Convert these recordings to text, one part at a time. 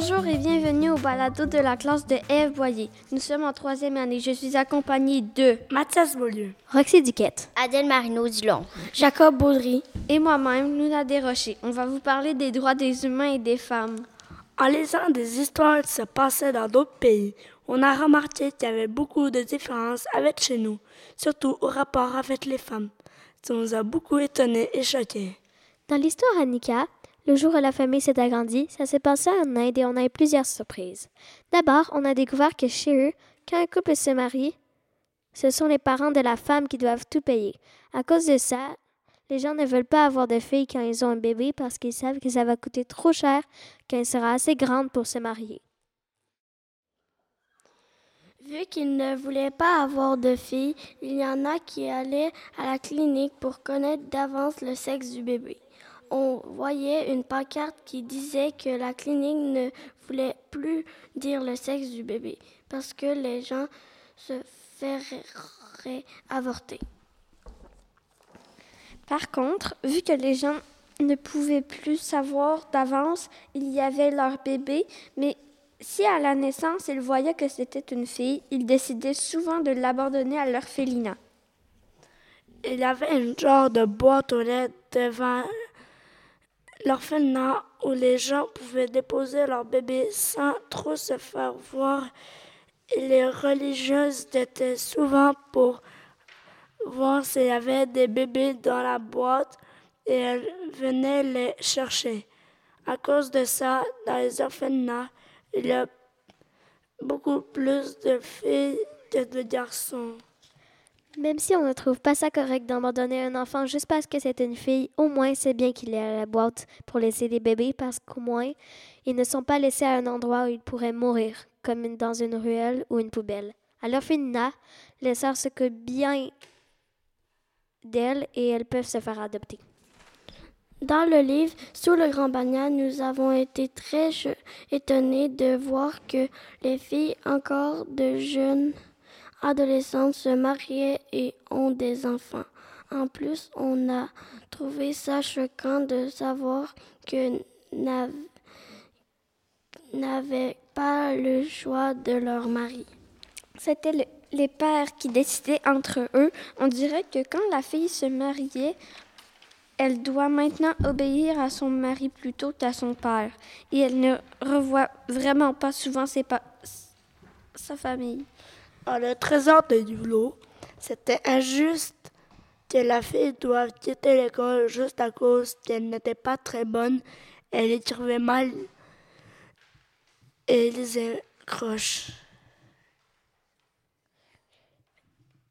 Bonjour et bienvenue au balado de la classe de Eve Boyer. Nous sommes en troisième année. Je suis accompagnée de Mathias Beaulieu, Roxy Duquette, Adèle Marino Dulon, Jacob Baudry et moi-même, Luna Desrochers. On va vous parler des droits des humains et des femmes. En lisant des histoires qui se passaient dans d'autres pays, on a remarqué qu'il y avait beaucoup de différences avec chez nous, surtout au rapport avec les femmes. Ça nous a beaucoup étonnés et choqués. Dans l'histoire Annika, le jour où la famille s'est agrandie, ça s'est passé en Inde et on a eu plusieurs surprises. D'abord, on a découvert que chez eux, quand un couple se marie, ce sont les parents de la femme qui doivent tout payer. À cause de ça, les gens ne veulent pas avoir de filles quand ils ont un bébé parce qu'ils savent que ça va coûter trop cher quand elle sera assez grande pour se marier. Vu qu'ils ne voulaient pas avoir de filles, il y en a qui allaient à la clinique pour connaître d'avance le sexe du bébé. On voyait une pancarte qui disait que la clinique ne voulait plus dire le sexe du bébé parce que les gens se feraient avorter. Par contre, vu que les gens ne pouvaient plus savoir d'avance, il y avait leur bébé, mais si à la naissance ils voyaient que c'était une fille, ils décidaient souvent de l'abandonner à l'orphelinat. Il y avait une genre de boîte aux lettres devant l'orphelinat où les gens pouvaient déposer leur bébé sans trop se faire voir. Et les religieuses étaient souvent pour voir s'il y avait des bébés dans la boîte et elles venaient les chercher. À cause de ça, dans les orphelinats, il y a beaucoup plus de filles que de garçons. Même si on ne trouve pas ça correct d'abandonner un enfant juste parce que c'est une fille, au moins c'est bien qu'il ait à la boîte pour laisser des bébés parce qu'au moins ils ne sont pas laissés à un endroit où ils pourraient mourir, comme dans une ruelle ou une poubelle. À l'orphelinat, les sœurs s'occupent bien d'elles et elles peuvent se faire adopter. Dans le livre Sous le grand banyan, nous avons été très étonnés de voir que les filles encore de jeunes adolescentes se mariaient et ont des enfants. En plus, on a trouvé ça choquant de savoir que n'avaient pas le choix de leur mari. C'était le, les pères qui décidaient entre eux. On dirait que quand la fille se mariait, elle doit maintenant obéir à son mari plutôt qu'à son père. Et elle ne revoit vraiment pas souvent sa famille. Dans le trésor de Yulo, c'était injuste que la fille doive quitter l'école juste à cause qu'elle n'était pas très bonne. Elle écrivait mal et lisait croche.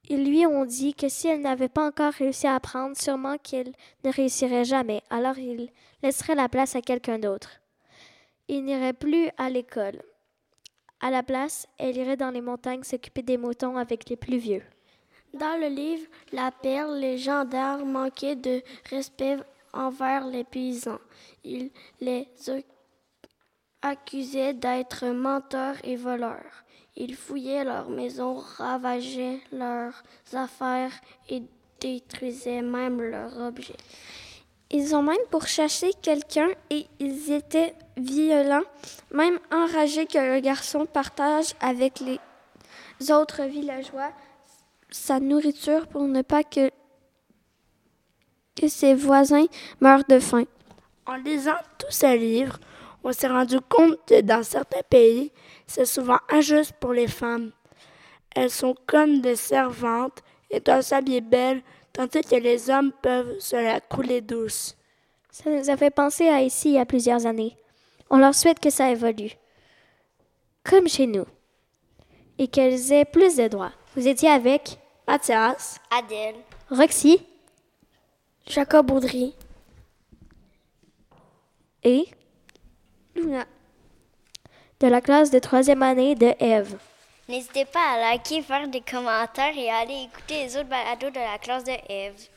Ils lui ont dit que si elle n'avait pas encore réussi à apprendre, sûrement qu'elle ne réussirait jamais, alors il laisserait la place à quelqu'un d'autre. Il n'irait plus à l'école. À la place, elle irait dans les montagnes s'occuper des moutons avec les plus vieux. Dans le livre La perle, les gendarmes manquaient de respect envers les paysans. Ils les accusaient d'être menteurs et voleurs. Ils fouillaient leurs maisons, ravageaient leurs affaires et détruisaient même leurs objets. Ils ont même pourchassé quelqu'un et ils étaient violents, même enragés que le garçon partage avec les autres villageois sa nourriture pour ne pas que, que ses voisins meurent de faim. En lisant tous ces livres, on s'est rendu compte que dans certains pays, c'est souvent injuste pour les femmes. Elles sont comme des servantes et doivent s'habiller belles, tandis que les hommes peuvent se la couler douce. Ça nous a fait penser à ici il y a plusieurs années. On leur souhaite que ça évolue. Comme chez nous. Et qu'elles aient plus de droits. Vous étiez avec Mathias, Adèle, Roxy Jacob Baudry et Luna de la classe de troisième année de Eve. N'hésitez pas à liker, faire des commentaires et à aller écouter les autres balados de la classe de Eve.